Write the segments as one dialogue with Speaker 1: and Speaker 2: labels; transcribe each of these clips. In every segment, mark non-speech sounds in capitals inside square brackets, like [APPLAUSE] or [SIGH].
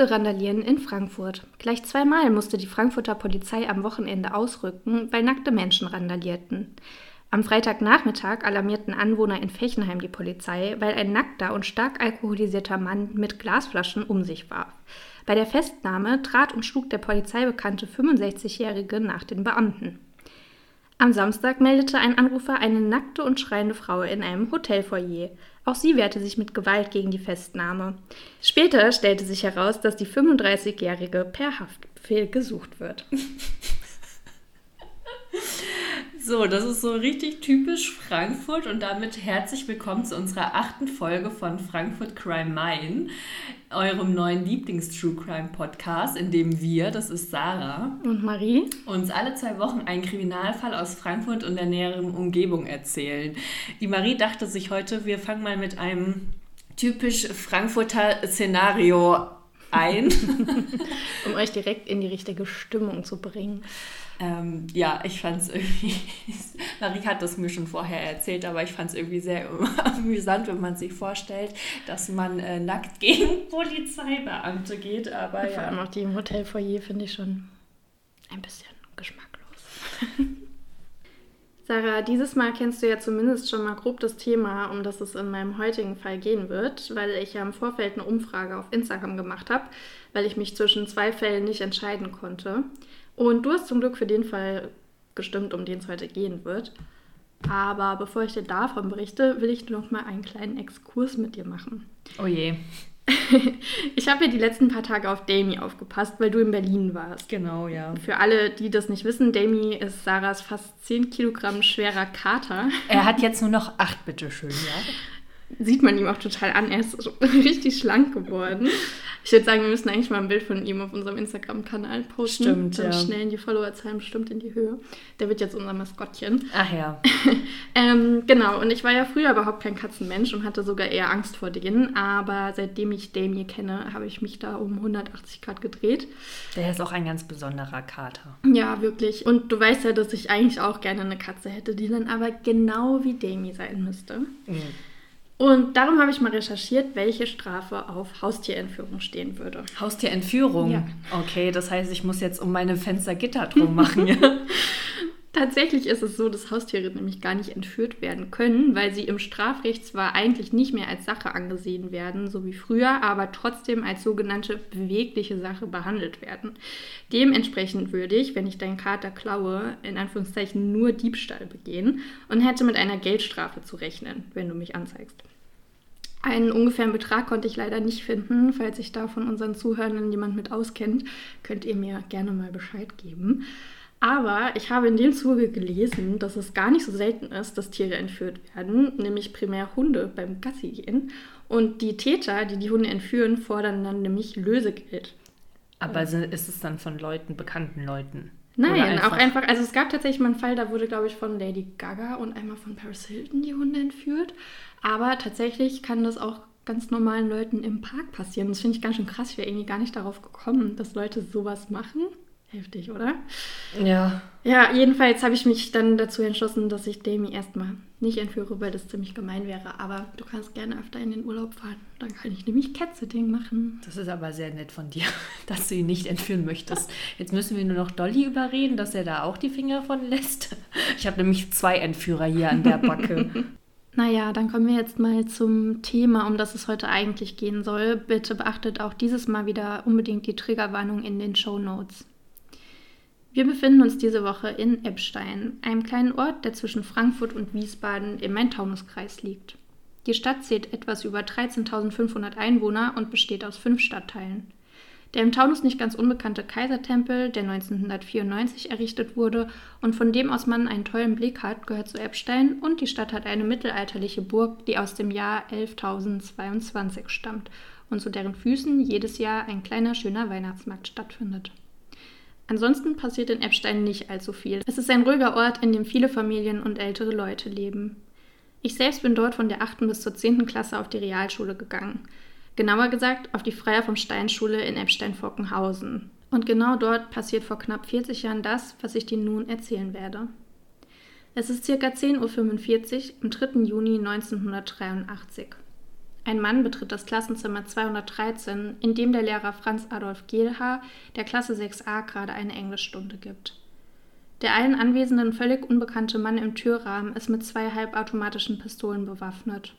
Speaker 1: nackte Randalieren in Frankfurt. Gleich zweimal musste die Frankfurter Polizei am Wochenende ausrücken, weil nackte Menschen randalierten. Am Freitagnachmittag alarmierten Anwohner in Fechenheim die Polizei, weil ein nackter und stark alkoholisierter Mann mit Glasflaschen um sich warf. Bei der Festnahme trat und schlug der polizeibekannte 65-Jährige nach den Beamten. Am Samstag meldete ein Anrufer eine nackte und schreiende Frau in einem Hotelfoyer. Auch sie wehrte sich mit Gewalt gegen die Festnahme. Später stellte sich heraus, dass die 35-Jährige per Haftbefehl gesucht wird. [LAUGHS]
Speaker 2: So, das ist so richtig typisch Frankfurt und damit herzlich willkommen zu unserer achten Folge von Frankfurt Crime Main, eurem neuen Lieblings-True Crime Podcast, in dem wir, das ist Sarah
Speaker 1: und Marie,
Speaker 2: uns alle zwei Wochen einen Kriminalfall aus Frankfurt und der näheren Umgebung erzählen. Die Marie dachte sich heute, wir fangen mal mit einem typisch Frankfurter Szenario [LAUGHS] ein.
Speaker 1: um euch direkt in die richtige Stimmung zu bringen.
Speaker 2: Ähm, ja, ich fand es irgendwie, [LAUGHS] Marie hat das mir schon vorher erzählt, aber ich fand es irgendwie sehr [LAUGHS] amüsant, wenn man sich vorstellt, dass man äh, nackt gegen [LAUGHS] Polizeibeamte geht. Aber
Speaker 1: Vor allem auch die im Hotelfoyer finde ich schon ein bisschen geschmacklos. Sarah, dieses Mal kennst du ja zumindest schon mal grob das Thema, um das es in meinem heutigen Fall gehen wird, weil ich ja im Vorfeld eine Umfrage auf Instagram gemacht habe, weil ich mich zwischen zwei Fällen nicht entscheiden konnte. Und du hast zum Glück für den Fall gestimmt, um den es heute gehen wird. Aber bevor ich dir davon berichte, will ich noch mal einen kleinen Exkurs mit dir machen.
Speaker 2: Oh je. [LAUGHS]
Speaker 1: ich habe ja die letzten paar Tage auf Dami aufgepasst, weil du in Berlin warst.
Speaker 2: Genau, ja.
Speaker 1: Für alle, die das nicht wissen, Dami ist Sarahs fast 10 Kilogramm schwerer Kater.
Speaker 2: Er hat [LAUGHS] jetzt nur noch 8, bitteschön, ja
Speaker 1: sieht man ihm auch total an. Er ist [LAUGHS] richtig schlank geworden. Ich würde sagen, wir müssen eigentlich mal ein Bild von ihm auf unserem Instagram-Kanal posten.
Speaker 2: Stimmt,
Speaker 1: Dann
Speaker 2: ja.
Speaker 1: schnellen die Followerzahlen bestimmt in die Höhe. Der wird jetzt unser Maskottchen.
Speaker 2: Ach ja. [LAUGHS]
Speaker 1: ähm, genau, und ich war ja früher überhaupt kein Katzenmensch und hatte sogar eher Angst vor denen. Aber seitdem ich Damien kenne, habe ich mich da um 180 Grad gedreht.
Speaker 2: Der ist auch ein ganz besonderer Kater.
Speaker 1: Ja, wirklich. Und du weißt ja, dass ich eigentlich auch gerne eine Katze hätte, die dann aber genau wie Damien sein müsste. Mhm. Und darum habe ich mal recherchiert, welche Strafe auf Haustierentführung stehen würde.
Speaker 2: Haustierentführung? Ja. Okay, das heißt, ich muss jetzt um meine Fenster Gitter drum machen. ja? [LAUGHS]
Speaker 1: Tatsächlich ist es so, dass Haustiere nämlich gar nicht entführt werden können, weil sie im Strafrecht zwar eigentlich nicht mehr als Sache angesehen werden, so wie früher, aber trotzdem als sogenannte bewegliche Sache behandelt werden. Dementsprechend würde ich, wenn ich deinen Kater klaue, in Anführungszeichen nur Diebstahl begehen und hätte mit einer Geldstrafe zu rechnen, wenn du mich anzeigst. Einen ungefähren Betrag konnte ich leider nicht finden. Falls sich da von unseren Zuhörern jemand mit auskennt, könnt ihr mir gerne mal Bescheid geben. Aber ich habe in dem Zuge gelesen, dass es gar nicht so selten ist, dass Tiere entführt werden, nämlich primär Hunde beim Gassi gehen. Und die Täter, die die Hunde entführen, fordern dann nämlich Lösegeld.
Speaker 2: Aber ist es dann von Leuten, bekannten Leuten?
Speaker 1: Nein, einfach? auch einfach. Also es gab tatsächlich mal einen Fall, da wurde, glaube ich, von Lady Gaga und einmal von Paris Hilton die Hunde entführt. Aber tatsächlich kann das auch ganz normalen Leuten im Park passieren. Das finde ich ganz schön krass. Ich wäre irgendwie gar nicht darauf gekommen, dass Leute sowas machen. Heftig, oder?
Speaker 2: Ja.
Speaker 1: Ja, jedenfalls habe ich mich dann dazu entschlossen, dass ich Demi erstmal nicht entführe, weil das ziemlich gemein wäre. Aber du kannst gerne öfter in den Urlaub fahren. Dann kann ich nämlich Cat-Sitting machen.
Speaker 2: Das ist aber sehr nett von dir, [LAUGHS] dass du ihn nicht entführen möchtest. Jetzt müssen wir nur noch Dolly überreden, dass er da auch die Finger von lässt. [LAUGHS] Ich habe nämlich zwei Entführer hier an der Backe. [LAUGHS]
Speaker 1: Naja, dann kommen wir jetzt mal zum Thema, um das es heute eigentlich gehen soll. Bitte beachtet auch dieses Mal wieder unbedingt die Triggerwarnung in den Show Notes. Wir befinden uns diese Woche in Eppstein, einem kleinen Ort, der zwischen Frankfurt und Wiesbaden im Main-Taunus-Kreis liegt. Die Stadt zählt etwas über 13.500 Einwohner und besteht aus fünf Stadtteilen. Der im Taunus nicht ganz unbekannte Kaisertempel, der 1994 errichtet wurde und von dem aus man einen tollen Blick hat, gehört zu Eppstein und die Stadt hat eine mittelalterliche Burg, die aus dem Jahr 11.022 stammt und zu deren Füßen jedes Jahr ein kleiner schöner Weihnachtsmarkt stattfindet. Ansonsten passiert in Eppstein nicht allzu viel. Es ist ein ruhiger Ort, in dem viele Familien und ältere Leute leben. Ich selbst bin dort von der 8. bis zur 10. Klasse auf die Realschule gegangen. Genauer gesagt auf die Freier vom Stein-Schule in Eppstein-Vockenhausen. Und genau dort passiert vor knapp 40 Jahren das, was ich dir nun erzählen werde. Es ist ca. 10.45 Uhr am 3. Juni 1983. Ein Mann betritt das Klassenzimmer 213, in dem der Lehrer Franz Adolf Gehlhaar der Klasse 6a gerade eine Englischstunde gibt. Der allen Anwesenden völlig unbekannte Mann im Türrahmen ist mit zwei halbautomatischen Pistolen bewaffnet.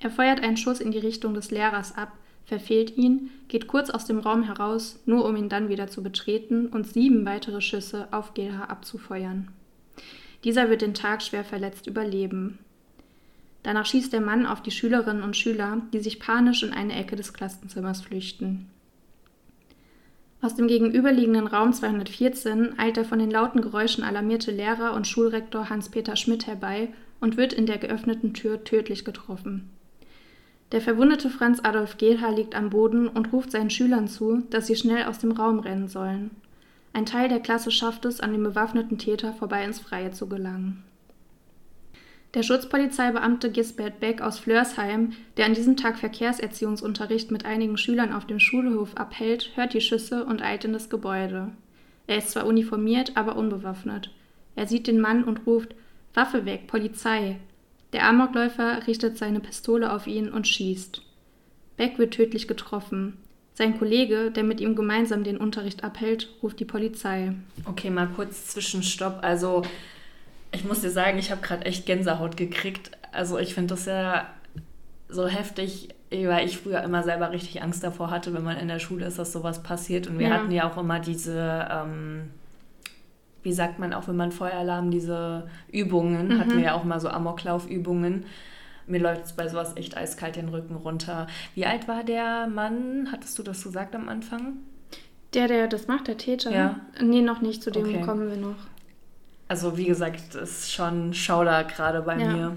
Speaker 1: Er feuert einen Schuss in die Richtung des Lehrers ab, verfehlt ihn, geht kurz aus dem Raum heraus, nur um ihn dann wieder zu betreten und sieben weitere Schüsse auf Gehlhaar abzufeuern. Dieser wird den Tag schwer verletzt überleben. Danach schießt der Mann auf die Schülerinnen und Schüler, die sich panisch in eine Ecke des Klassenzimmers flüchten. Aus dem gegenüberliegenden Raum 214 eilt der von den lauten Geräuschen alarmierte Lehrer und Schulrektor Hans-Peter Schmidt herbei und wird in der geöffneten Tür tödlich getroffen. Der verwundete Franz Adolf Gehlhaar liegt am Boden und ruft seinen Schülern zu, dass sie schnell aus dem Raum rennen sollen. Ein Teil der Klasse schafft es, an dem bewaffneten Täter vorbei ins Freie zu gelangen. Der Schutzpolizeibeamte Gisbert Beck aus Flörsheim, der an diesem Tag Verkehrserziehungsunterricht mit einigen Schülern auf dem Schulhof abhält, hört die Schüsse und eilt in das Gebäude. Er ist zwar uniformiert, aber unbewaffnet. Er sieht den Mann und ruft Waffe weg, Polizei. Der Amokläufer richtet seine Pistole auf ihn und schießt. Beck wird tödlich getroffen. Sein Kollege, der mit ihm gemeinsam den Unterricht abhält, ruft die Polizei.
Speaker 2: Okay, mal kurz Zwischenstopp. Also ich muss dir sagen, ich habe gerade echt Gänsehaut gekriegt. Also ich finde das ja so heftig, weil ich früher immer selber richtig Angst davor hatte, wenn man in der Schule ist, dass sowas passiert. Und wir ja. hatten ja auch immer diese, ähm, wie sagt man auch, wenn man Feueralarm, diese Übungen, mhm. hatten wir ja auch mal so Amoklaufübungen. Mir läuft es bei sowas echt eiskalt den Rücken runter. Wie alt war der Mann? Hattest du das gesagt am Anfang?
Speaker 1: Der, der das macht, der Täter? Ja. Nee, noch nicht, zu dem okay. kommen wir noch.
Speaker 2: Also wie gesagt, das ist schon Schauder gerade bei ja. mir.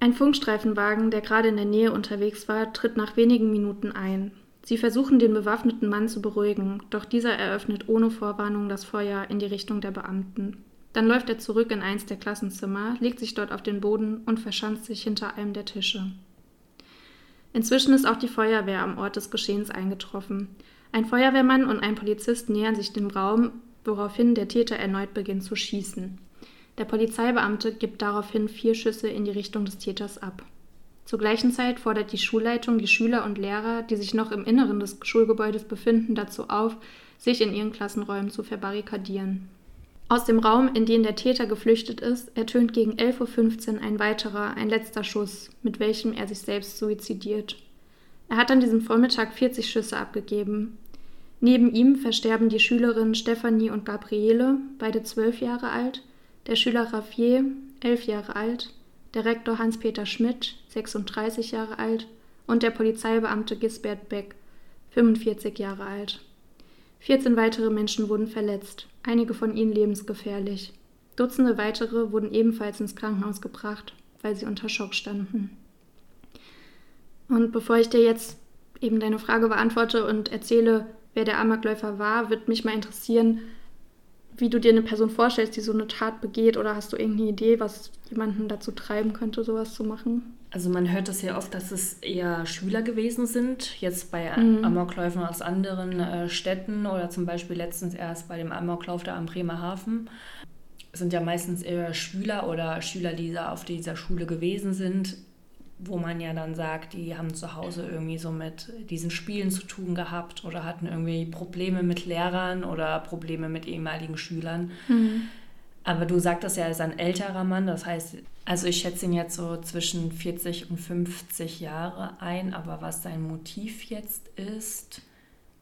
Speaker 1: Ein Funkstreifenwagen, der gerade in der Nähe unterwegs war, tritt nach wenigen Minuten ein. Sie versuchen den bewaffneten Mann zu beruhigen, doch dieser eröffnet ohne Vorwarnung das Feuer in die Richtung der Beamten. Dann läuft er zurück in eins der Klassenzimmer, legt sich dort auf den Boden und verschanzt sich hinter einem der Tische. Inzwischen ist auch die Feuerwehr am Ort des Geschehens eingetroffen. Ein Feuerwehrmann und ein Polizist nähern sich dem Raum, woraufhin der Täter erneut beginnt zu schießen. Der Polizeibeamte gibt daraufhin vier Schüsse in die Richtung des Täters ab. Zur gleichen Zeit fordert die Schulleitung die Schüler und Lehrer, die sich noch im Inneren des Schulgebäudes befinden, dazu auf, sich in ihren Klassenräumen zu verbarrikadieren. Aus dem Raum, in den der Täter geflüchtet ist, ertönt gegen 11.15 Uhr ein weiterer, ein letzter Schuss, mit welchem er sich selbst suizidiert. Er hat an diesem Vormittag 40 Schüsse abgegeben. Neben ihm versterben die Schülerinnen Stefanie und Gabriele, beide zwölf Jahre alt, der Schüler Raffier, elf Jahre alt, der Rektor Hans-Peter Schmidt, 36 Jahre alt, und der Polizeibeamte Gisbert Beck, 45 Jahre alt. 14 weitere Menschen wurden verletzt, einige von ihnen lebensgefährlich. Dutzende weitere wurden ebenfalls ins Krankenhaus gebracht, weil sie unter Schock standen. Und bevor ich dir jetzt eben deine Frage beantworte und erzähle, wer der Amokläufer war, würde mich mal interessieren, wie du dir eine Person vorstellst, die so eine Tat begeht, oder hast du irgendeine Idee, was jemanden dazu treiben könnte, sowas zu machen?
Speaker 2: Also man hört das ja oft, dass es eher Schüler gewesen sind, jetzt bei mhm. Amokläufen aus anderen äh, Städten oder zum Beispiel letztens erst bei dem Amoklauf da am Bremerhaven. Es sind ja meistens eher Schüler oder Schüler, die da auf dieser Schule gewesen sind wo man ja dann sagt, die haben zu Hause irgendwie so mit diesen Spielen zu tun gehabt oder hatten irgendwie Probleme mit Lehrern oder Probleme mit ehemaligen Schülern. Mhm. Aber du sagtest ja, er ist ein älterer Mann, das heißt, also ich schätze ihn jetzt so zwischen 40 und 50 Jahre ein, aber was sein Motiv jetzt ist,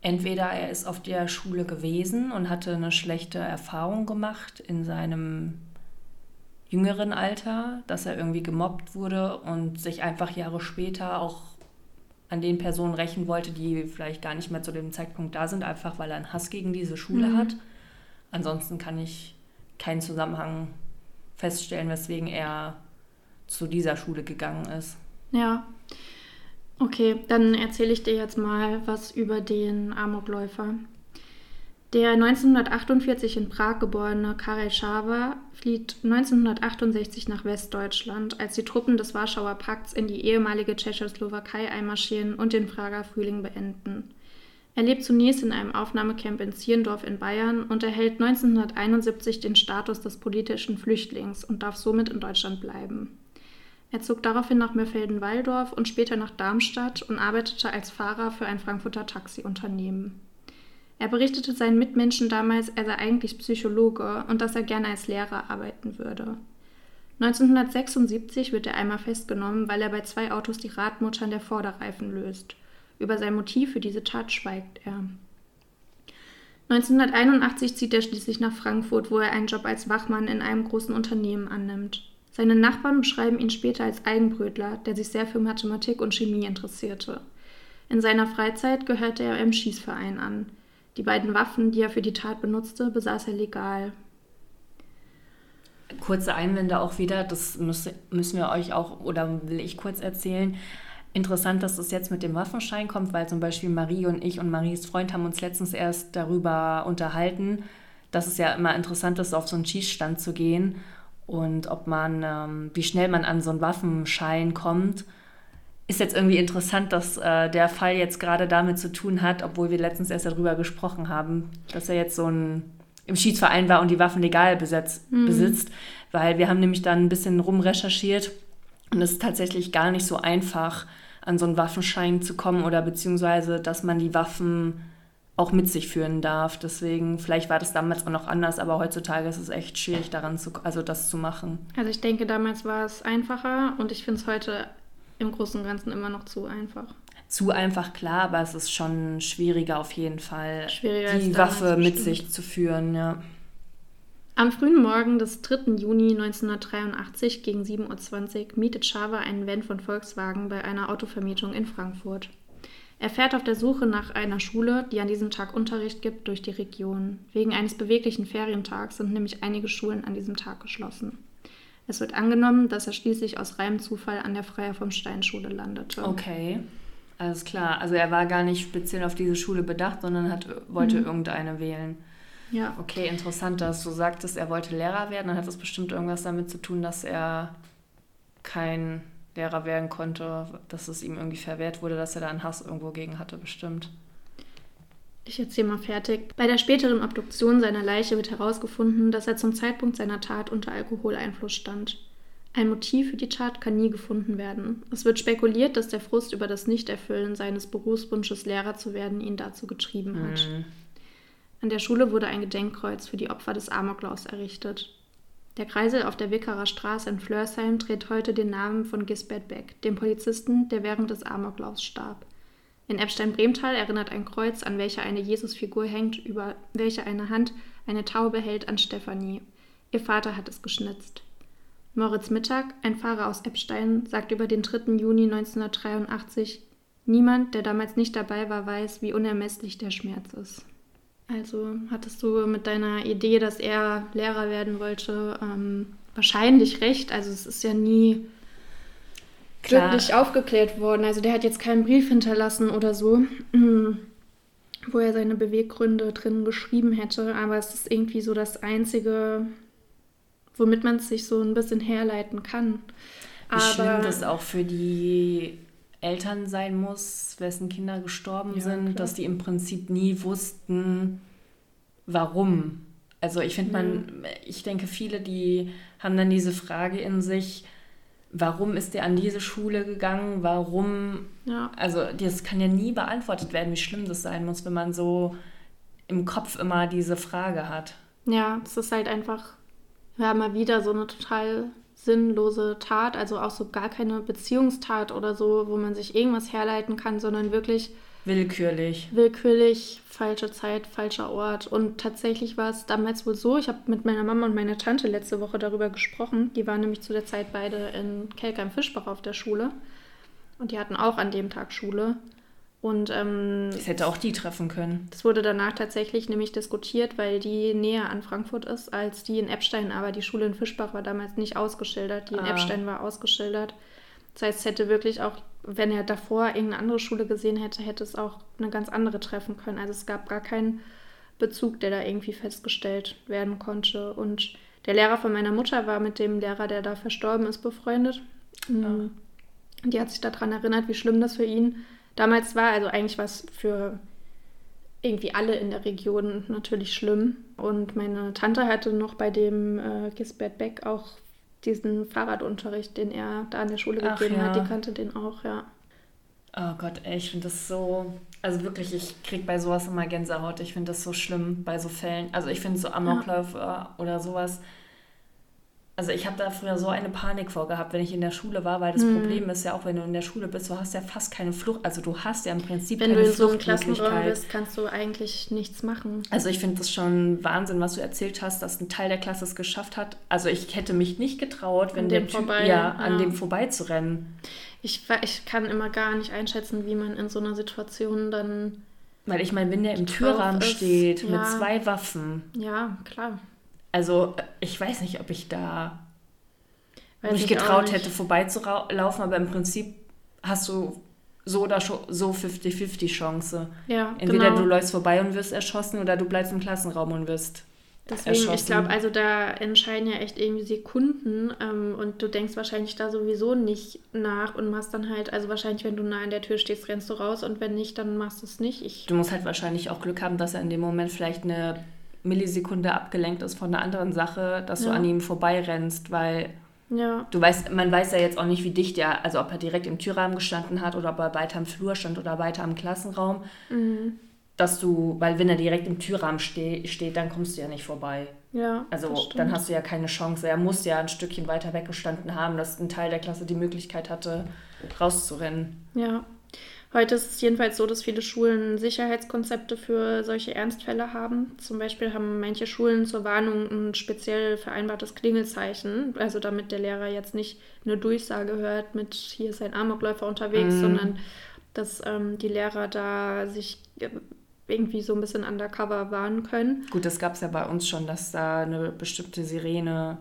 Speaker 2: entweder er ist auf der Schule gewesen und hatte eine schlechte Erfahrung gemacht in seinem jüngeren Alter, dass er irgendwie gemobbt wurde und sich einfach Jahre später auch an den Personen rächen wollte, die vielleicht gar nicht mehr zu dem Zeitpunkt da sind, einfach weil er einen Hass gegen diese Schule mhm. hat. Ansonsten kann ich keinen Zusammenhang feststellen, weswegen er zu dieser Schule gegangen ist.
Speaker 1: Ja. Okay, dann erzähle ich dir jetzt mal was über den Amokläufer. Der 1948 in Prag geborene Karel Schawa flieht 1968 nach Westdeutschland, als die Truppen des Warschauer Pakts in die ehemalige Tschechoslowakei einmarschieren und den Prager Frühling beenden. Er lebt zunächst in einem Aufnahmecamp in Zierndorf in Bayern und erhält 1971 den Status des politischen Flüchtlings und darf somit in Deutschland bleiben. Er zog daraufhin nach Mörfelden-Walldorf und später nach Darmstadt und arbeitete als Fahrer für ein Frankfurter Taxiunternehmen. Er berichtete seinen Mitmenschen damals, er sei eigentlich Psychologe und dass er gerne als Lehrer arbeiten würde. 1976 wird er einmal festgenommen, weil er bei zwei Autos die Radmuttern der Vorderreifen löst. Über sein Motiv für diese Tat schweigt er. 1981 zieht er schließlich nach Frankfurt, wo er einen Job als Wachmann in einem großen Unternehmen annimmt. Seine Nachbarn beschreiben ihn später als Eigenbrötler, der sich sehr für Mathematik und Chemie interessierte. In seiner Freizeit gehörte er einem Schießverein an. Die beiden Waffen, die er für die Tat benutzte, besaß er legal.
Speaker 2: Kurze Einwände auch wieder, das müssen wir euch auch oder will ich kurz erzählen. Interessant, dass das jetzt mit dem Waffenschein kommt, weil zum Beispiel Marie und ich und Maries Freund haben uns letztens erst darüber unterhalten, dass es ja immer interessant ist, auf so einen Schießstand zu gehen und ob man, ähm, wie schnell man an so einen Waffenschein kommt ist jetzt irgendwie interessant, dass äh, der Fall jetzt gerade damit zu tun hat, obwohl wir letztens erst darüber gesprochen haben, dass er jetzt so ein im Schiedsverein war und die Waffen legal besetzt, mhm. besitzt, weil wir haben nämlich dann ein bisschen rumrecherchiert und es ist tatsächlich gar nicht so einfach, an so einen Waffenschein zu kommen oder beziehungsweise, dass man die Waffen auch mit sich führen darf. Deswegen, vielleicht war das damals auch noch anders, aber heutzutage ist es echt schwierig, daran zu, also das zu machen.
Speaker 1: Also ich denke, damals war es einfacher und ich finde es heute im Großen und Ganzen immer noch zu einfach.
Speaker 2: Zu einfach, klar, aber es ist schon schwieriger auf jeden Fall, die Waffe mit sich zu führen, ja.
Speaker 1: Am frühen Morgen des 3. Juni 1983 gegen 7.20 Uhr mietet Chava einen Van von Volkswagen bei einer Autovermietung in Frankfurt. Er fährt auf der Suche nach einer Schule, die an diesem Tag Unterricht gibt, durch die Region. Wegen eines beweglichen Ferientags sind nämlich einige Schulen an diesem Tag geschlossen. Es wird angenommen, dass er schließlich aus reinem Zufall an der Freier vom Stein-Schule landete.
Speaker 2: Okay, alles klar. Also er war gar nicht speziell auf diese Schule bedacht, sondern hat, wollte mhm. irgendeine wählen. Ja. Okay, interessant, dass du sagtest, er wollte Lehrer werden. Dann hat das bestimmt irgendwas damit zu tun, dass er kein Lehrer werden konnte, dass es ihm irgendwie verwehrt wurde, dass er da einen Hass irgendwo gegen hatte, bestimmt.
Speaker 1: Ich erzähle mal fertig. Bei der späteren Obduktion seiner Leiche wird herausgefunden, dass er zum Zeitpunkt seiner Tat unter Alkoholeinfluss stand. Ein Motiv für die Tat kann nie gefunden werden. Es wird spekuliert, dass der Frust über das Nichterfüllen seines Berufswunsches, Lehrer zu werden, ihn dazu getrieben hat. Mhm. An der Schule wurde ein Gedenkkreuz für die Opfer des Amoklaus errichtet. Der Kreisel auf der Wickerer Straße in Flörsheim trägt heute den Namen von Gisbert Beck, dem Polizisten, der während des Amoklaufs starb. In Eppstein-Bremtal erinnert ein Kreuz, an welcher eine Jesusfigur hängt, über welche eine Hand eine Taube hält, an Stefanie. Ihr Vater hat es geschnitzt. Moritz Mittag, ein Fahrer aus Eppstein, sagt über den 3. Juni 1983, niemand, der damals nicht dabei war, weiß, wie unermesslich der Schmerz ist. Also hattest du mit deiner Idee, dass er Lehrer werden wollte, ähm, wahrscheinlich recht. Also es ist ja nie Klar. wirklich aufgeklärt worden. Also der hat jetzt keinen Brief hinterlassen oder so, wo er seine Beweggründe drin geschrieben hätte. Aber es ist irgendwie so das Einzige, womit man sich so ein bisschen herleiten kann.
Speaker 2: Wie Aber, schlimm das auch für die Eltern sein muss, wessen Kinder gestorben ja, sind, klar. dass die im Prinzip nie wussten, warum. Also ich finde man, ich denke, viele, die haben dann diese Frage in sich, warum ist der an diese Schule gegangen, warum, ja. also das kann ja nie beantwortet werden, wie schlimm das sein muss, wenn man so im Kopf immer diese Frage hat.
Speaker 1: Ja, es ist halt einfach, ja, mal wieder so eine total sinnlose Tat, also auch so gar keine Beziehungstat oder so, wo man sich irgendwas herleiten kann, sondern wirklich
Speaker 2: willkürlich.
Speaker 1: Willkürlich, falsche Zeit, falscher Ort. Und tatsächlich war es damals wohl so, ich habe mit meiner Mama und meiner Tante letzte Woche darüber gesprochen. Die waren nämlich zu der Zeit beide in Kelkheim-Fischbach auf der Schule. Und die hatten auch an dem Tag Schule. Und ähm,
Speaker 2: das hätte auch die treffen können.
Speaker 1: Das wurde danach tatsächlich nämlich diskutiert, weil die näher an Frankfurt ist als die in Eppstein. Aber die Schule in Fischbach war damals nicht ausgeschildert. Die in ah. Eppstein war ausgeschildert. Das heißt, es hätte wirklich auch, wenn er davor irgendeine andere Schule gesehen hätte, hätte es auch eine ganz andere treffen können. Also es gab gar keinen Bezug, der da irgendwie festgestellt werden konnte. Und der Lehrer von meiner Mutter war mit dem Lehrer, der da verstorben ist, befreundet. Ah. Die hat sich daran erinnert, wie schlimm das für ihn damals war. Also eigentlich war es für irgendwie alle in der Region natürlich schlimm. Und meine Tante hatte noch bei dem äh, Gisbert Beck auch diesen Fahrradunterricht, den er da an der Schule
Speaker 2: Ach,
Speaker 1: gegeben
Speaker 2: ja.
Speaker 1: hat, die kannte den auch, ja.
Speaker 2: Oh Gott, ey, ich finde das so. Also wirklich, ich krieg bei sowas immer Gänsehaut. Ich finde das so schlimm bei so Fällen. Also ich finde so Amokläufe oder sowas. Also ich habe da früher so eine Panik vor gehabt, wenn ich in der Schule war, weil das
Speaker 1: Hm.
Speaker 2: Problem ist ja auch, wenn du in der Schule bist, du hast ja fast keine Flucht. Also du hast ja im Prinzip
Speaker 1: Wenn du
Speaker 2: keine
Speaker 1: in so einem Klassenraum
Speaker 2: Fluchtmöglichkeit.
Speaker 1: bist, kannst du eigentlich nichts machen.
Speaker 2: Also ich finde das schon Wahnsinn, was du erzählt hast, dass ein Teil der Klasse es geschafft hat. Also ich hätte mich nicht getraut, wenn
Speaker 1: An dem
Speaker 2: Typ
Speaker 1: vorbei,
Speaker 2: ja, an
Speaker 1: ja.
Speaker 2: dem vorbeizurennen.
Speaker 1: Ich, ich kann immer gar nicht einschätzen, wie man in so einer Situation dann.
Speaker 2: Weil ich meine, wenn der im Türrahmen
Speaker 1: ist,
Speaker 2: steht mit
Speaker 1: ja.
Speaker 2: zwei Waffen,
Speaker 1: Ja, klar.
Speaker 2: Also äh, ich weiß nicht, ob ich da
Speaker 1: Weiß
Speaker 2: mich
Speaker 1: ich
Speaker 2: getraut hätte, vorbeizulaufen, aber im Prinzip hast du so oder so 50-50 Chance.
Speaker 1: Ja,
Speaker 2: Entweder
Speaker 1: genau.
Speaker 2: du läufst vorbei und wirst erschossen oder du bleibst im Klassenraum und wirst
Speaker 1: Deswegen, ich
Speaker 2: erschossen.
Speaker 1: glaube, also da entscheiden ja echt irgendwie Sekunden ähm, und du denkst wahrscheinlich da sowieso nicht nach und machst dann halt, also wahrscheinlich, wenn du nah an der Tür stehst, rennst du raus und wenn nicht, dann machst du es nicht. Ich,
Speaker 2: Du musst halt wahrscheinlich auch Glück haben, dass er in dem Moment vielleicht eine Millisekunde abgelenkt ist von einer anderen Sache, dass du
Speaker 1: Ja.
Speaker 2: an ihm vorbeirennst, weil
Speaker 1: ja,
Speaker 2: du weißt, man weiß ja jetzt auch nicht, wie dicht er, also ob er direkt im Türrahmen gestanden hat oder ob er weiter im Flur stand oder weiter im Klassenraum,
Speaker 1: mhm.
Speaker 2: dass du, weil wenn er direkt im Türrahmen ste steht, dann kommst du ja nicht vorbei.
Speaker 1: ja.
Speaker 2: Also dann hast du ja keine Chance. Er muss ja ein Stückchen weiter weggestanden haben, dass ein Teil der Klasse die Möglichkeit hatte, rauszurennen.
Speaker 1: Ja. Heute ist es jedenfalls so, dass viele Schulen Sicherheitskonzepte für solche Ernstfälle haben. Zum Beispiel haben manche Schulen zur Warnung ein speziell vereinbartes Klingelzeichen, also damit der Lehrer jetzt nicht eine Durchsage hört mit hier ist ein Amokläufer unterwegs,
Speaker 2: Mhm.
Speaker 1: sondern dass ähm, die Lehrer da sich äh, irgendwie so ein bisschen undercover warnen können.
Speaker 2: Gut, das gab es ja bei uns schon, dass da eine bestimmte Sirene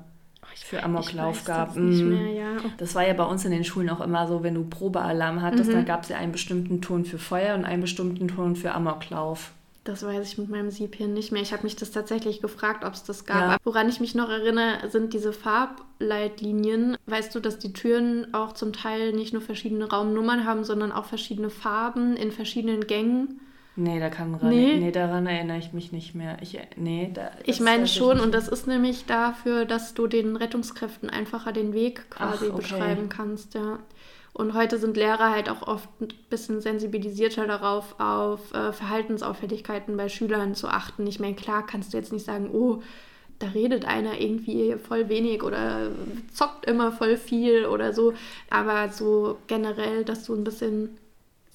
Speaker 2: für Amoklauf gab.
Speaker 1: Das nicht mehr, ja.
Speaker 2: Das war ja bei uns in den Schulen auch immer so, wenn du Probealarm hattest,
Speaker 1: Mhm.
Speaker 2: dann gab es ja einen bestimmten Ton für Feuer und einen bestimmten Ton für Amoklauf.
Speaker 1: Das weiß ich mit meinem Sieb hier nicht mehr. Ich habe mich das tatsächlich gefragt, ob es das gab.
Speaker 2: Ja.
Speaker 1: Woran ich mich noch erinnere, sind diese Farbleitlinien. Weißt du, dass die Türen auch zum Teil nicht nur verschiedene Raumnummern haben, sondern auch verschiedene Farben in verschiedenen Gängen?
Speaker 2: Nee, da kann ran,
Speaker 1: Nee.
Speaker 2: nee. daran erinnere ich mich nicht mehr. Ich, nee, da,
Speaker 1: Ich meine schon,
Speaker 2: nicht.
Speaker 1: und das ist nämlich dafür, dass du den Rettungskräften einfacher den Weg quasi
Speaker 2: Ach, okay.
Speaker 1: beschreiben kannst, ja. Und heute sind Lehrer halt auch oft ein bisschen sensibilisierter darauf, auf äh, Verhaltensauffälligkeiten bei Schülern zu achten. Ich meine, klar kannst du jetzt nicht sagen, oh, da redet einer irgendwie voll wenig oder zockt immer voll viel oder so. Aber so generell, dass du ein bisschen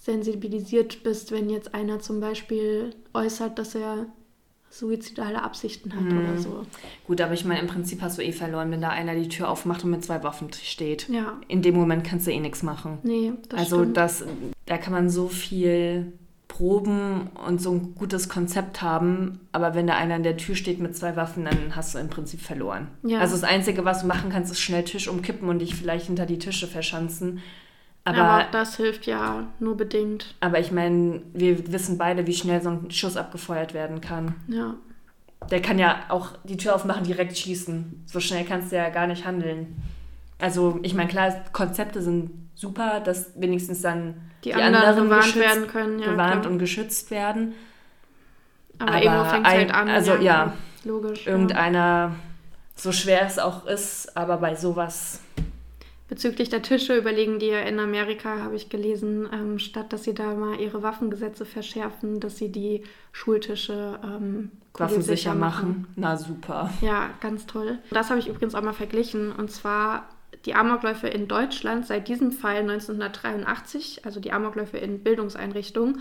Speaker 1: sensibilisiert bist, wenn jetzt einer zum Beispiel äußert, dass er suizidale Absichten hat
Speaker 2: Mhm.
Speaker 1: oder so.
Speaker 2: Gut, aber ich meine, im Prinzip hast du eh verloren, wenn da einer die Tür aufmacht und mit zwei Waffen steht.
Speaker 1: Ja,
Speaker 2: In dem Moment kannst du eh nichts machen.
Speaker 1: nee, das
Speaker 2: also
Speaker 1: stimmt.
Speaker 2: das, da kann man so viel proben und so ein gutes Konzept haben, aber wenn da einer an der Tür steht mit zwei Waffen, dann hast du im Prinzip verloren.
Speaker 1: Ja.
Speaker 2: Also das Einzige, was du machen kannst, ist schnell Tisch umkippen und dich vielleicht hinter die Tische verschanzen. Aber,
Speaker 1: Aber
Speaker 2: aber,
Speaker 1: das hilft ja nur bedingt.
Speaker 2: ich meine, wir wissen beide, wie schnell so ein Schuss abgefeuert werden kann.
Speaker 1: Ja,
Speaker 2: Der kann ja auch die Tür aufmachen, direkt schießen. So schnell kannst du ja gar nicht handeln. Also, ich meine, klar, Konzepte sind super, dass wenigstens dann
Speaker 1: die, anderen, gewarnt werden können. Ja,
Speaker 2: gewarnt
Speaker 1: klar.
Speaker 2: und geschützt werden.
Speaker 1: aber,
Speaker 2: aber
Speaker 1: irgendwo fängt es halt an.
Speaker 2: also, ja.
Speaker 1: klar. Logisch. Ja.
Speaker 2: Irgendeiner, so schwer es auch ist, aber bei sowas.
Speaker 1: Bezüglich der Tische überlegen die ja in Amerika, habe ich gelesen, ähm, statt dass sie da mal ihre Waffengesetze verschärfen, dass sie die Schultische ähm,
Speaker 2: Waffensicher machen. Na super.
Speaker 1: Ja, ganz toll. Das habe ich übrigens auch mal verglichen. Und zwar die Amokläufe in Deutschland seit diesem Fall 1983, also die Amokläufe in Bildungseinrichtungen.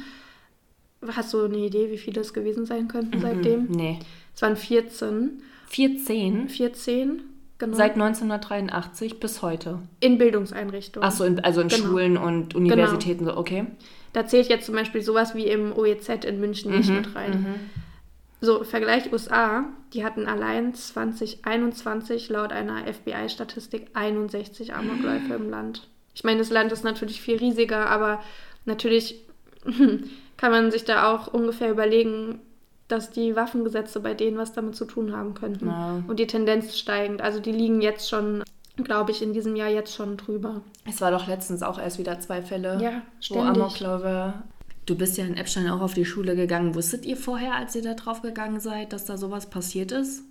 Speaker 1: Hast du eine Idee, wie viele es gewesen sein könnten seitdem?
Speaker 2: Nee.
Speaker 1: Es waren 14.
Speaker 2: 14
Speaker 1: 14, genau.
Speaker 2: seit 1983 bis heute.
Speaker 1: in Bildungseinrichtungen.
Speaker 2: Achso, also in
Speaker 1: Genau.
Speaker 2: Schulen und Universitäten, so, okay.
Speaker 1: Da zählt jetzt zum Beispiel sowas wie im OEZ in München nicht
Speaker 2: Mhm,
Speaker 1: mit rein. So, Vergleich USA, die hatten allein 2021 laut einer FBI-Statistik 61 Amokläufe im Land. Ich meine, das Land ist natürlich viel riesiger, aber natürlich [LAUGHS] kann man sich da auch ungefähr überlegen, dass die Waffengesetze bei denen was damit zu tun haben könnten.
Speaker 2: Ja.
Speaker 1: Und die Tendenz steigend. Also die liegen jetzt schon, glaube ich, in diesem Jahr jetzt schon drüber.
Speaker 2: Es war doch letztens auch erst wieder zwei Fälle,
Speaker 1: Ja,
Speaker 2: wo
Speaker 1: ständig.
Speaker 2: Amokläufe. Du bist ja in Epstein auch auf die Schule gegangen. Wusstet ihr vorher, als ihr da drauf gegangen seid, dass da sowas passiert ist?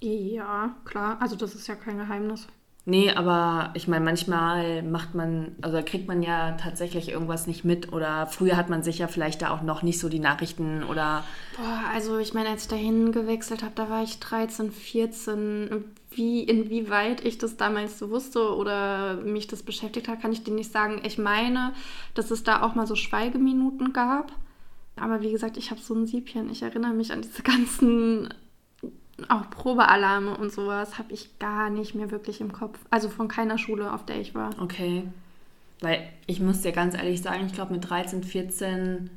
Speaker 1: Ja, klar. Also das ist ja kein Geheimnis.
Speaker 2: Nee, aber ich meine, manchmal macht man, also kriegt man ja tatsächlich irgendwas nicht mit oder früher hat man sich ja vielleicht da auch noch nicht so die Nachrichten oder.
Speaker 1: Boah, also ich meine, als ich dahin gewechselt habe, da war ich 13, 14. Wie, inwieweit ich das damals so wusste oder mich das beschäftigt hat, kann ich dir nicht sagen. Ich meine, dass es da auch mal so Schweigeminuten gab. Aber wie gesagt, ich habe so ein Siebchen. Ich erinnere mich an diese ganzen auch Probealarme und sowas habe ich gar nicht mehr wirklich im Kopf. Also von keiner Schule, auf der ich war.
Speaker 2: Okay. Weil ich muss dir ganz ehrlich sagen, ich glaube mit 13, 14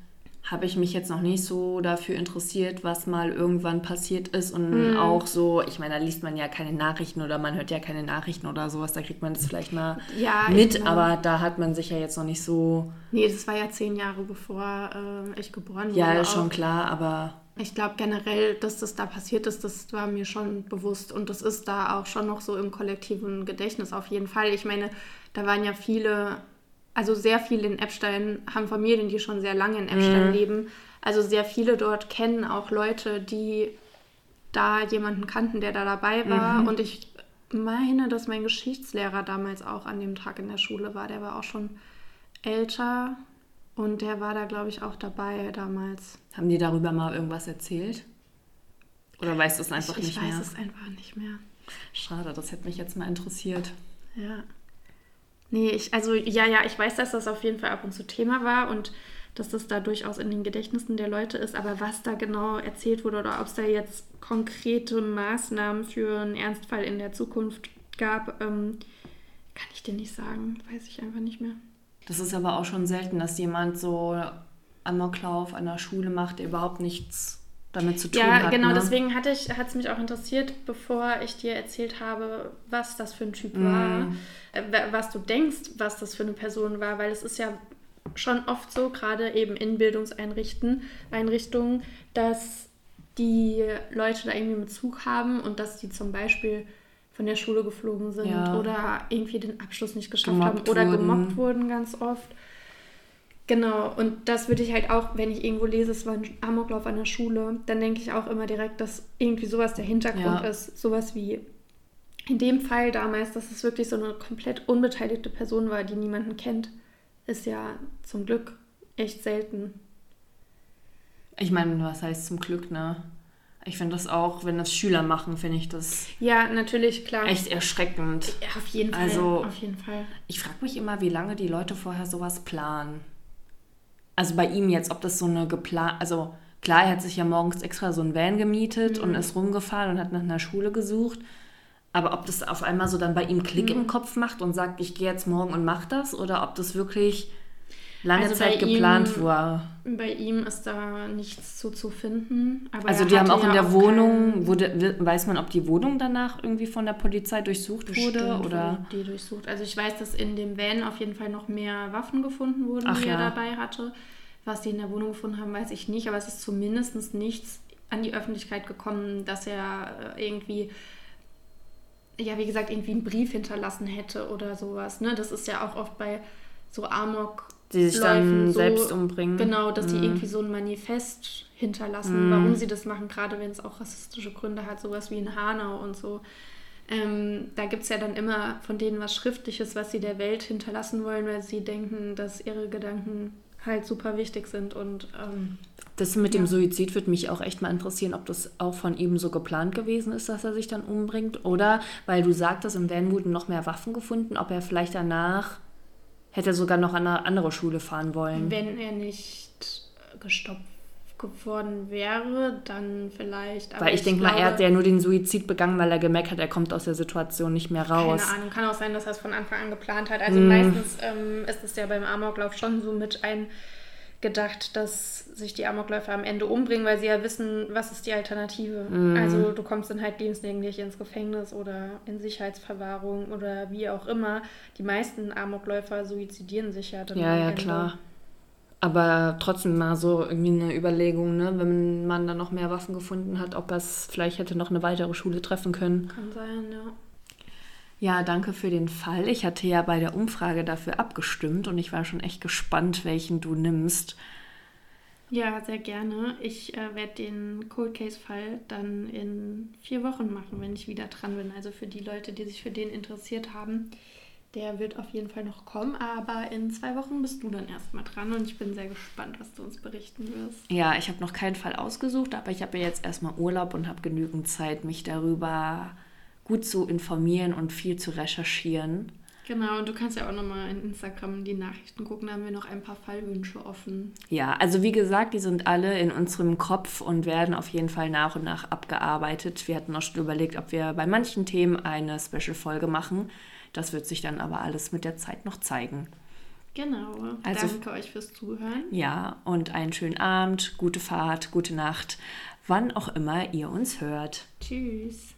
Speaker 2: habe ich mich jetzt noch nicht so dafür interessiert, was mal irgendwann passiert ist. Und mm. auch so, ich meine, da liest man ja keine Nachrichten oder man hört ja keine Nachrichten oder sowas, da kriegt man das vielleicht mal ja, mit, aber da hat man sich ja jetzt noch nicht so.
Speaker 1: Nee, das war ja zehn Jahre bevor äh, ich geboren wurde.
Speaker 2: Ja, schon klar, aber
Speaker 1: ich glaube generell, dass das da passiert ist, das war mir schon bewusst und das ist da auch schon noch so im kollektiven Gedächtnis auf jeden Fall. Ich meine, da waren ja viele, also sehr viele in Epstein haben Familien, die schon sehr lange in Epstein mhm. leben. Also sehr viele dort kennen auch Leute, die da jemanden kannten, der da dabei war. Mhm. Und ich meine, dass mein Geschichtslehrer damals auch an dem Tag in der Schule war. Der war auch schon älter und der war da, glaube ich, auch dabei damals.
Speaker 2: Haben die darüber mal irgendwas erzählt? Oder weißt du es einfach
Speaker 1: ich,
Speaker 2: nicht
Speaker 1: mehr?
Speaker 2: Ich
Speaker 1: weiß es einfach nicht mehr.
Speaker 2: Schade, das hätte mich jetzt mal interessiert.
Speaker 1: Ja. Nee, ich, also ja, ja, ich weiß, dass das auf jeden Fall ab und zu Thema war und dass das da durchaus in den Gedächtnissen der Leute ist, aber was da genau erzählt wurde oder ob es da jetzt konkrete Maßnahmen für einen Ernstfall in der Zukunft gab, ähm, kann ich dir nicht sagen. Weiß ich einfach nicht mehr.
Speaker 2: Das ist aber auch schon selten, dass jemand so Amoklauf an der Schule macht, der überhaupt nichts damit zu tun ja, hat.
Speaker 1: Ja, genau, ne? deswegen hat es mich auch interessiert, bevor ich dir erzählt habe, was das für ein Typ mm. war, äh, was du denkst, was das für eine Person war, weil es ist ja schon oft so, gerade eben in Bildungseinrichtungen, dass die Leute da irgendwie einen Bezug haben und dass die zum Beispiel von der Schule geflogen sind ja. oder irgendwie den Abschluss nicht geschafft gemobbt haben oder wurden. gemobbt wurden ganz oft. Genau, und das würde ich halt auch, wenn ich irgendwo lese, es war ein Amoklauf an der Schule, dann denke ich auch immer direkt, dass irgendwie sowas der Hintergrund ja. ist. Sowas wie in dem Fall damals, dass es wirklich so eine komplett unbeteiligte Person war, die niemanden kennt, ist ja zum Glück echt selten.
Speaker 2: Ich meine, was heißt zum Glück, ne? Ich finde das auch, wenn das Schüler machen, finde ich das.
Speaker 1: Ja, natürlich, klar.
Speaker 2: Echt erschreckend.
Speaker 1: Ja, auf jeden Fall.
Speaker 2: Also,
Speaker 1: auf jeden Fall.
Speaker 2: Ich frage mich immer, wie lange die Leute vorher sowas planen. Also bei ihm jetzt, ob das so eine geplant. Also klar, er hat sich ja morgens extra so ein Van gemietet mhm. und ist rumgefahren und hat nach einer Schule gesucht. Aber ob das auf einmal so dann bei ihm Klick mhm. im Kopf macht und sagt, ich gehe jetzt morgen und mach das, oder ob das wirklich lange also Zeit geplant
Speaker 1: ihm,
Speaker 2: war.
Speaker 1: Bei ihm ist da nichts zu, zu finden.
Speaker 2: also die haben auch in der auch Wohnung, wurde, weiß man, ob die Wohnung danach irgendwie von der Polizei durchsucht Bestimmt wurde? Oder?
Speaker 1: Die durchsucht. Also ich weiß, dass in dem Van auf jeden Fall noch mehr Waffen gefunden wurden, Ach, die ja. er dabei hatte. Was die in der Wohnung gefunden haben, weiß ich nicht. Aber es ist zumindest nichts an die Öffentlichkeit gekommen, dass er äh, irgendwie ja, wie gesagt, irgendwie einen Brief hinterlassen hätte oder sowas. Ne? Das ist ja auch oft bei so Amok
Speaker 2: die sich dann so, selbst umbringen.
Speaker 1: Genau, dass mhm. die irgendwie so ein Manifest hinterlassen, mhm. warum sie das machen, gerade wenn es auch rassistische Gründe hat, sowas wie in Hanau und so. Ähm, da gibt es ja dann immer von denen was Schriftliches, was sie der Welt hinterlassen wollen, weil sie denken, dass ihre Gedanken halt super wichtig sind und ähm,
Speaker 2: das mit ja. dem Suizid würde mich auch echt mal interessieren, ob das auch von ihm so geplant gewesen ist, dass er sich dann umbringt. Oder, weil du sagtest, im Van wurden noch mehr Waffen gefunden, ob er vielleicht danach hätte sogar noch an eine andere Schule fahren wollen.
Speaker 1: Wenn er nicht gestoppt geworden wäre, dann vielleicht.
Speaker 2: weil ich, ich denke mal, er hat ja nur den Suizid begangen, weil er gemerkt hat, er kommt aus der Situation nicht mehr raus.
Speaker 1: Keine Ahnung, kann auch sein, dass er es von Anfang an geplant hat. Also mm. meistens ähm, ist es ja beim Amoklauf schon so mit ein gedacht, dass sich die Amokläufer am Ende umbringen, weil sie ja wissen, was ist die Alternative. Mm. Also du kommst dann halt lebenslänglich ins Gefängnis oder in Sicherheitsverwahrung oder wie auch immer. Die meisten Amokläufer suizidieren sich ja dann.
Speaker 2: Ja, ja, Ende. klar. Aber trotzdem mal so irgendwie eine Überlegung, ne? wenn man dann noch mehr Waffen gefunden hat, ob es vielleicht hätte noch eine weitere Schule treffen können.
Speaker 1: Kann sein, ja.
Speaker 2: Ja, danke für den Fall. Ich hatte ja bei der Umfrage dafür abgestimmt und ich war schon echt gespannt, welchen du nimmst.
Speaker 1: Ja, sehr gerne. Ich äh, werde den Cold Case-Fall dann in vier Wochen machen, wenn ich wieder dran bin. Also für die Leute, die sich für den interessiert haben, der wird auf jeden Fall noch kommen. Aber in zwei Wochen bist du dann erstmal dran und ich bin sehr gespannt, was du uns berichten wirst.
Speaker 2: Ja, ich habe noch keinen Fall ausgesucht, aber ich habe ja jetzt erstmal Urlaub und habe genügend Zeit, mich darüber gut zu informieren und viel zu recherchieren.
Speaker 1: Genau, und du kannst ja auch nochmal in Instagram die Nachrichten gucken, da haben wir noch ein paar Fallwünsche offen.
Speaker 2: Ja, also wie gesagt, die sind alle in unserem Kopf und werden auf jeden Fall nach und nach abgearbeitet. Wir hatten auch schon überlegt, ob wir bei manchen Themen eine Special-Folge machen. Das wird sich dann aber alles mit der Zeit noch zeigen.
Speaker 1: Genau. Also, Danke euch fürs Zuhören.
Speaker 2: Ja, und einen schönen Abend, gute Fahrt, gute Nacht, wann auch immer ihr uns hört.
Speaker 1: Tschüss.